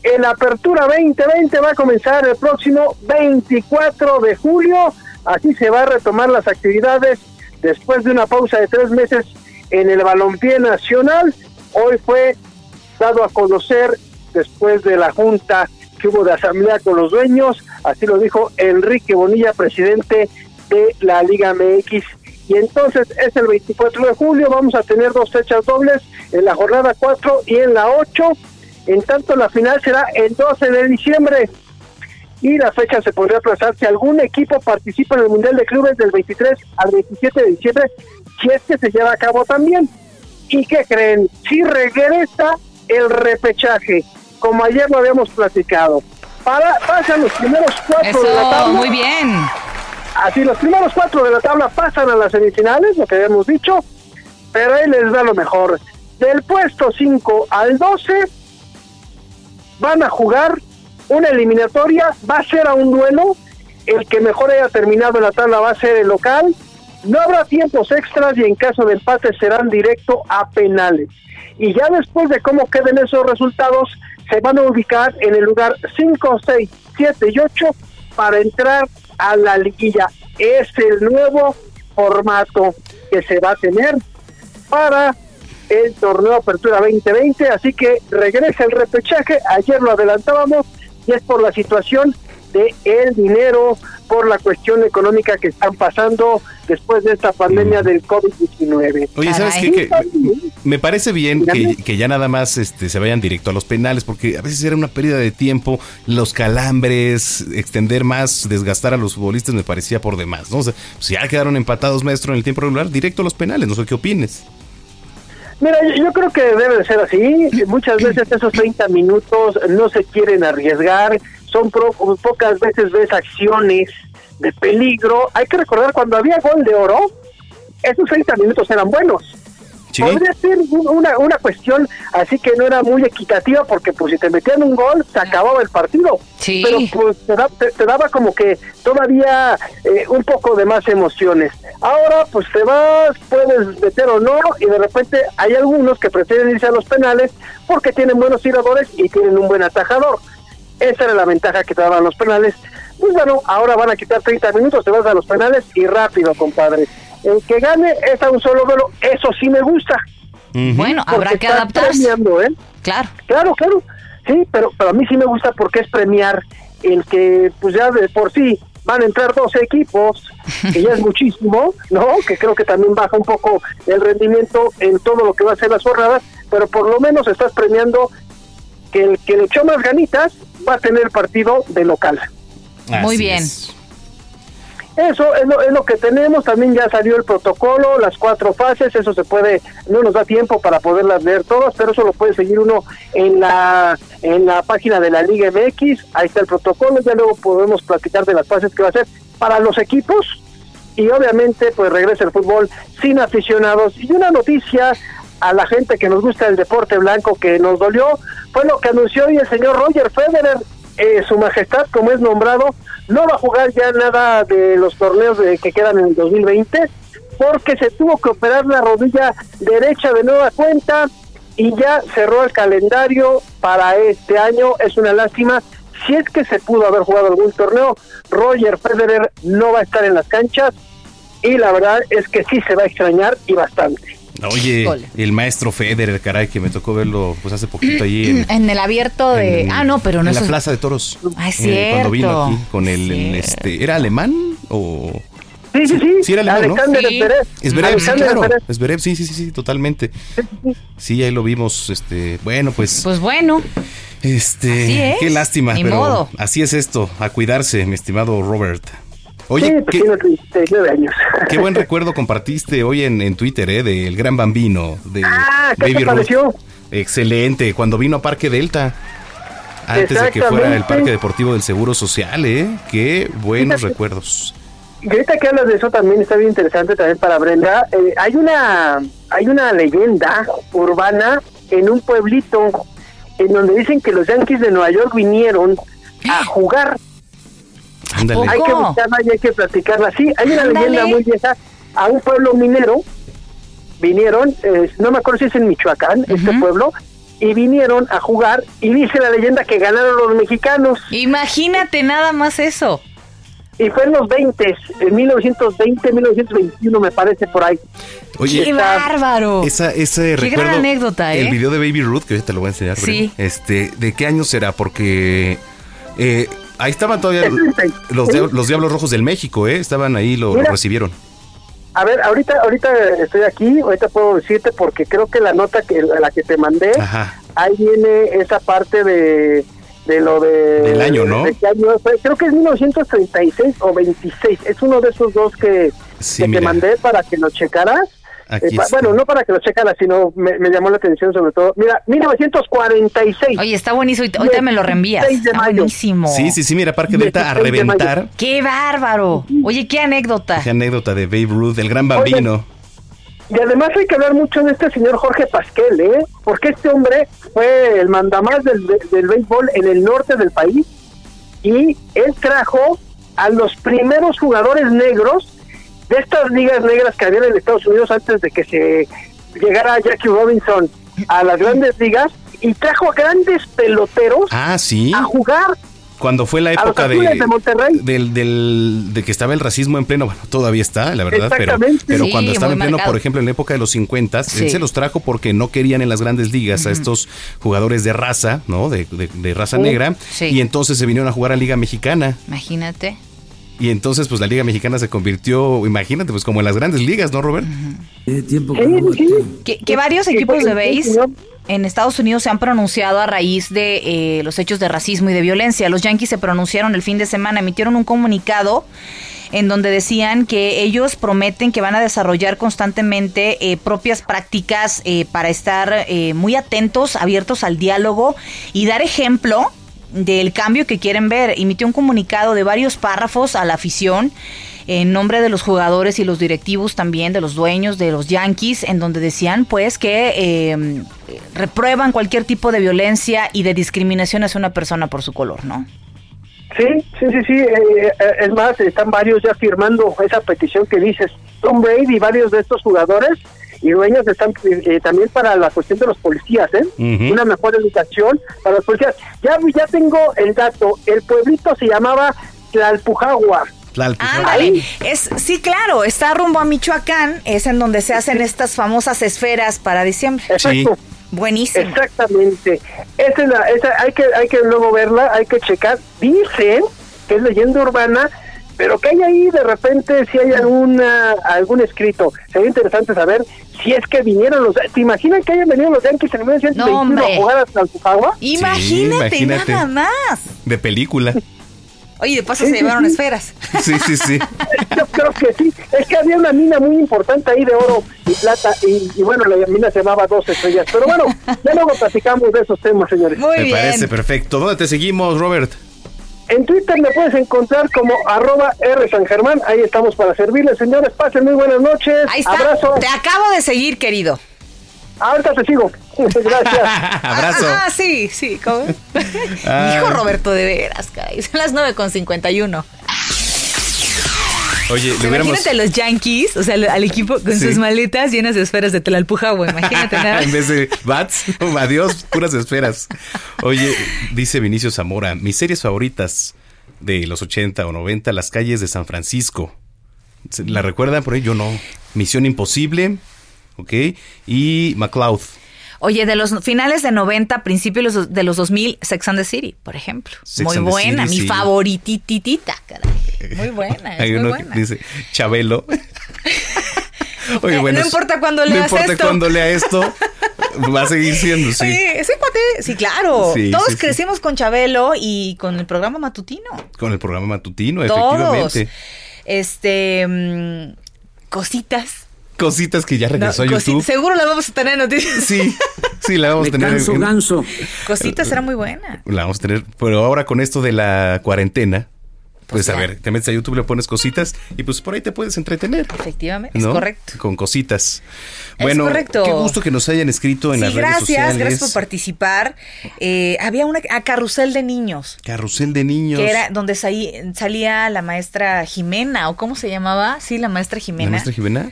el Apertura 2020 va a comenzar el próximo 24 de julio. Así se va a retomar las actividades después de una pausa de tres meses en el balompié nacional. Hoy fue dado a conocer después de la junta que hubo de asamblea con los dueños, así lo dijo Enrique Bonilla, presidente de la Liga MX. Y entonces es el 24 de julio, vamos a tener dos fechas dobles en la jornada 4 y en la 8. En tanto, la final será el 12 de diciembre y la fecha se podría aplazar si algún equipo participa en el Mundial de Clubes del 23 al 27 de diciembre, si es que se lleva a cabo también. ¿Y qué creen? Si regresa el repechaje, como ayer lo habíamos platicado. Para, pasan los primeros cuatro de la Eso, tabla. muy bien. Así, los primeros cuatro de la tabla pasan a las semifinales, lo que habíamos dicho, pero ahí les da lo mejor. Del puesto 5 al 12 van a jugar una eliminatoria, va a ser a un duelo, el que mejor haya terminado en la tabla va a ser el local, no habrá tiempos extras y en caso de empate serán directo a penales. Y ya después de cómo queden esos resultados, se van a ubicar en el lugar 5, 6, 7 y 8 para entrar a la liguilla. Es el nuevo formato que se va a tener para el torneo Apertura 2020, así que regresa el repechaje, ayer lo adelantábamos y es por la situación de el dinero, por la cuestión económica que están pasando después de esta pandemia del COVID-19. Oye, ¿sabes qué? Que me parece bien que, que ya nada más este, se vayan directo a los penales, porque a veces era una pérdida de tiempo, los calambres, extender más, desgastar a los futbolistas me parecía por demás, ¿no? O sea, si ya quedaron empatados, maestro, en el tiempo regular, directo a los penales, no sé qué opines. Mira, yo, yo creo que debe de ser así. Muchas veces esos 30 minutos no se quieren arriesgar, son pro- pocas veces ves acciones de peligro. Hay que recordar cuando había gol de oro, esos 30 minutos eran buenos. Sí. Podría ser un- una, una cuestión así que no era muy equitativa porque pues si te metían un gol se acababa el partido. Sí. Pero pues te, da- te- te daba como que todavía eh, un poco de más emociones. Ahora pues te vas, puedes meter o no y de repente hay algunos que prefieren irse a los penales porque tienen buenos tiradores y tienen un buen atajador. Esa era la ventaja que te daban los penales. Pues bueno, ahora van a quitar 30 minutos, te vas a los penales y rápido, compadre. El que gane es a un solo duelo, eso sí me gusta. Bueno, habrá Porque que adaptarse. premiando, ¿eh? Claro. Claro, claro. Sí, pero, pero a mí sí me gusta porque es premiar el que, pues ya de por sí van a entrar 12 equipos, que ya es <laughs> muchísimo, ¿no? Que creo que también baja un poco el rendimiento en todo lo que va a ser las jornadas, pero por lo menos estás premiando que el que le echó más ganitas va a tener partido de local. Muy bien. es. Eso es lo, es lo que tenemos, también ya salió el protocolo, las cuatro fases, eso se puede, no nos da tiempo para poderlas leer todas, pero eso lo puede seguir uno en la en la página de la Liga MX, ahí está el protocolo, ya luego podemos platicar de las fases que va a ser para los equipos y obviamente pues regresa el fútbol sin aficionados. Y una noticia a la gente que nos gusta el deporte blanco que nos dolió fue lo que anunció hoy el señor Roger Federer, eh, su majestad como es nombrado, no va a jugar ya nada de los torneos que quedan en el 2020 porque se tuvo que operar la rodilla derecha de nueva cuenta y ya cerró el calendario para este año. Es una lástima. Si es que se pudo haber jugado algún torneo, Roger Federer no va a estar en las canchas y la verdad es que sí se va a extrañar y bastante. Oye, el maestro Federer, caray, que me tocó verlo pues hace poquito allí en, En el abierto de. en- ah, no, pero no en la eso- Plaza de Toros. Ah, es Eh, Cuando vino aquí con el, el, este, ¿era alemán o...? Sí, sí, sí. Sí, era alemán, ¿no? Alexander Sí. Zverev. Esberev, sí, claro. Zverev. Esberev, sí, sí, sí, sí, totalmente. Sí, ahí lo vimos, este, bueno, pues, Pues bueno. este, así es, qué lástima, ni pero modo. así es esto, a cuidarse, mi estimado Robert. Oye, sí, pues qué, tiene 39 años. qué buen <laughs> recuerdo compartiste hoy en, en Twitter, ¿eh? Del gran bambino, de Ah, ¿qué te Baby Ruth. pareció? Excelente, cuando vino a Parque Delta. Antes de que fuera el. Parque Deportivo del Seguro Social, ¿eh? Qué buenos Fíjate. recuerdos. Y ahorita que hablas de eso también está bien interesante también para Brenda. Eh, hay una hay una leyenda urbana en un pueblito en donde dicen que los Yankees de Nueva York vinieron a jugar. Ándale. Hay que buscarla y hay que platicarla. Sí, hay una Ándale. leyenda muy vieja a un pueblo minero. Vinieron, eh, no me acuerdo si es en Michoacán, este pueblo, y vinieron a jugar y dice la leyenda que ganaron los mexicanos. Imagínate nada más eso. Y fue en los 20, en 1920, 1921 me parece por ahí. Oye, ¡Qué bárbaro! Esa, ese Qué recuerdo. gran anécdota, ¿eh? El video de Baby Ruth, que ahorita te lo voy a enseñar, Sí. Este, ¿de qué año será? Porque eh, Ahí estaban todavía los, los Diablos Rojos del México, ¿eh? Estaban ahí, lo, recibieron. A ver, ahorita, ahorita estoy aquí, ahorita puedo decirte porque creo que la nota que la que te mandé, Ajá. ahí viene esa parte de, de lo de... Del año, ¿no? de qué año. Creo que es 1936 o 26, es uno de esos dos que, Sí, que te mandé para que lo checaras. Aquí Eh, pa- bueno, no para que lo checaras, sino me, me llamó la atención sobre todo. Mira, 1946. Oye, está buenísimo. y Ahorita me lo reenvías. 16 de Está mayo. buenísimo. Sí, sí, sí, mira, Parque Delta a 16 de mayo. reventar. ¡Qué bárbaro! Oye, qué anécdota. Qué anécdota de Babe Ruth, el gran bambino. Y además hay que hablar mucho de este señor Jorge Pasquel, ¿eh? Porque este hombre fue el mandamás del, del béisbol en el norte del país y él trajo a los primeros jugadores negros de estas ligas negras que había en Estados Unidos antes de que se llegara Jackie Robinson a las grandes ligas y trajo a grandes peloteros Ah, sí. a jugar Cuando fue la época de, de Monterrey. del, del- de que estaba el racismo en pleno, bueno, todavía está, la verdad, pero, Exactamente. pero Sí, cuando estaba en pleno, marcado. por ejemplo, en la época de los 50, Sí. él se los trajo porque no querían en las grandes ligas a estos jugadores de raza, ¿no? De, de- de raza Sí. negra. Sí. Y entonces se vinieron a jugar a Liga Mexicana. Imagínate. Y entonces, pues la Liga Mexicana se convirtió, imagínate, pues como en las grandes ligas, ¿no, Robert? Que, que varios equipos de base en Estados Unidos se han pronunciado a raíz de eh, los hechos de racismo y de violencia. Los Yankees se pronunciaron el fin de semana, emitieron un comunicado en donde decían que ellos prometen que van a desarrollar constantemente eh, propias prácticas eh, para estar eh, muy atentos, abiertos al diálogo y dar ejemplo del cambio que quieren ver. Emitió un comunicado de varios párrafos a la afición en nombre de los jugadores y los directivos también, de los dueños de los Yankees, en donde decían pues que eh, reprueban cualquier tipo de violencia y de discriminación hacia una persona por su color, ¿no? Sí, sí, sí, sí. eh, eh, es más, están varios ya firmando esa petición que dices. Tom Brady y varios de estos jugadores y dueños están eh, también para la cuestión de los policías, ¿eh? Una mejor educación para los policías. Ya, ya tengo el dato. El pueblito se llamaba Tlalpujagua. Ándale. Es, sí, claro, está rumbo a Michoacán, es en donde se hacen estas famosas esferas para diciembre. Exacto. Buenísimo. Exactamente. Esa es la, esa hay que hay que luego verla, hay que checar. Dicen que es leyenda urbana, pero que hay ahí de repente si hay alguna algún escrito. Sería interesante saber si es que vinieron los ¿Te imaginas que hayan venido los Yankees en 1921 No, a jugar a Tlalpujagua? Imagínate, imagínate. nada más. De película. Oye, de paso Sí, se sí, llevaron sí. esferas. Sí, sí, sí. <laughs> Yo creo que sí. Es que había una mina muy importante ahí de oro y plata y, y bueno, la mina se llamaba Dos Estrellas. Pero bueno, ya luego platicamos de esos temas, señores. Me parece perfecto. ¿Dónde te seguimos, Robert? En Twitter me puedes encontrar como arroba R San Germán. Ahí estamos para servirles, señores. Pasen muy buenas noches. Ahí está. Abrazo. Te acabo de seguir, querido. Ahorita te sigo. <laughs> Gracias. <laughs> Abrazo. Ah, sí, sí. ¿cómo? Ah. <laughs> Hijo Roberto, de veras, caray. Son las 9 con 51. Oye, le hubiéramos... Imagínate a los Yankees, o sea, al- equipo con Sí. sus maletas llenas de esferas de Tlalpujahua. Imagínate nada. <laughs> en vez de bats, <laughs> adiós, puras esferas. Oye, dice Vinicio Zamora, mis series favoritas de los 80 o 90, Las calles de San Francisco. ¿Se- ¿La recuerdan por ahí? Yo no. Misión Imposible, ¿ok? Y McCloud. Oye, de los finales de 90, principios de los 2000, Sex and the City, por ejemplo. Sex muy buena, City, mi sí. favorititita, caray. Muy buena, es Hay muy uno buena. que dice Chabelo. <laughs> Oye, bueno, no importa cuándo no leas importa esto. cuándo lea esto, va a seguir siendo, sí. Oye, ese cuate, sí, claro. Sí, Todos sí, sí. crecimos con Chabelo y con el programa matutino. Con el programa matutino, Todos. efectivamente. Este. mm, cositas. Cositas que ya regresó No, a YouTube. Seguro la vamos a tener en noticias. Sí, sí, la vamos a tener. en- en- Cositas era muy buena. La vamos a tener, pero ahora con esto de la cuarentena, pues, a ver, te metes a YouTube, le pones cositas y pues por ahí te puedes entretener. Efectivamente, ¿no? es correcto. Con cositas. Es Bueno, correcto. qué gusto que nos hayan escrito en sí, las redes gracias, sociales. gracias por participar. Eh, había una a carrusel de niños. Carrusel de niños. Que era donde salí- salía la maestra Jimena, o cómo se llamaba, sí, la maestra ¿La Jimena. maestra Jimena?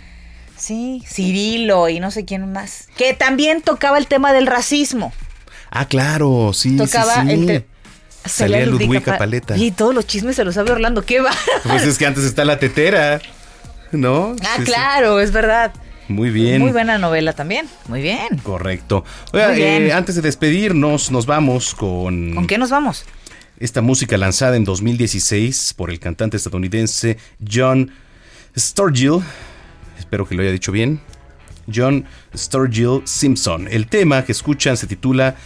Sí, Cirilo y no sé quién más. Que también tocaba el tema del racismo. Ah, claro, sí, Tocaba sí, sí. el te- Salía Ludwika Pa- Paleta. Y todos los chismes se los sabe Orlando, qué va. Pues es que antes está la tetera, ¿no? Ah, Sí, sí. claro, es verdad. Muy bien. Muy buena novela también. Muy bien. Correcto. Oiga, Muy bien. eh, antes de despedirnos, nos vamos con... ¿Con qué nos vamos? esta música lanzada en 2016 por el cantante estadounidense John Sturgill. Espero que lo haya dicho bien. John Sturgill Simpson. El tema que escuchan se titula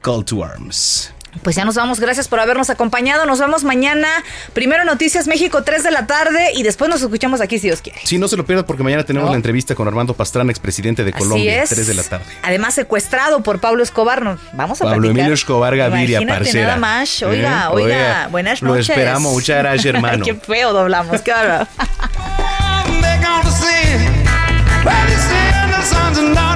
Call to Arms. Pues ya nos vamos, gracias por habernos acompañado. Nos vemos mañana. Primero Noticias México, 3 de la tarde y después nos escuchamos aquí si Dios quiere. Sí, no se lo pierdan porque mañana tenemos No. la entrevista con Armando Pastrana, expresidente de Colombia, es. 3 de la tarde. Además secuestrado por Pablo Escobar. Nos vamos a Pablo platicar. Emilio Escobar Gaviria, Imagínate parcera. nada más. Oiga, ¿Eh? oiga, Oiga, buenas lo noches. esperamos. Muchas gracias, <laughs> hermano. Qué feo doblamos, qué <laughs> bárbaro. They're gonna sing. Well, they sing the sons and daughters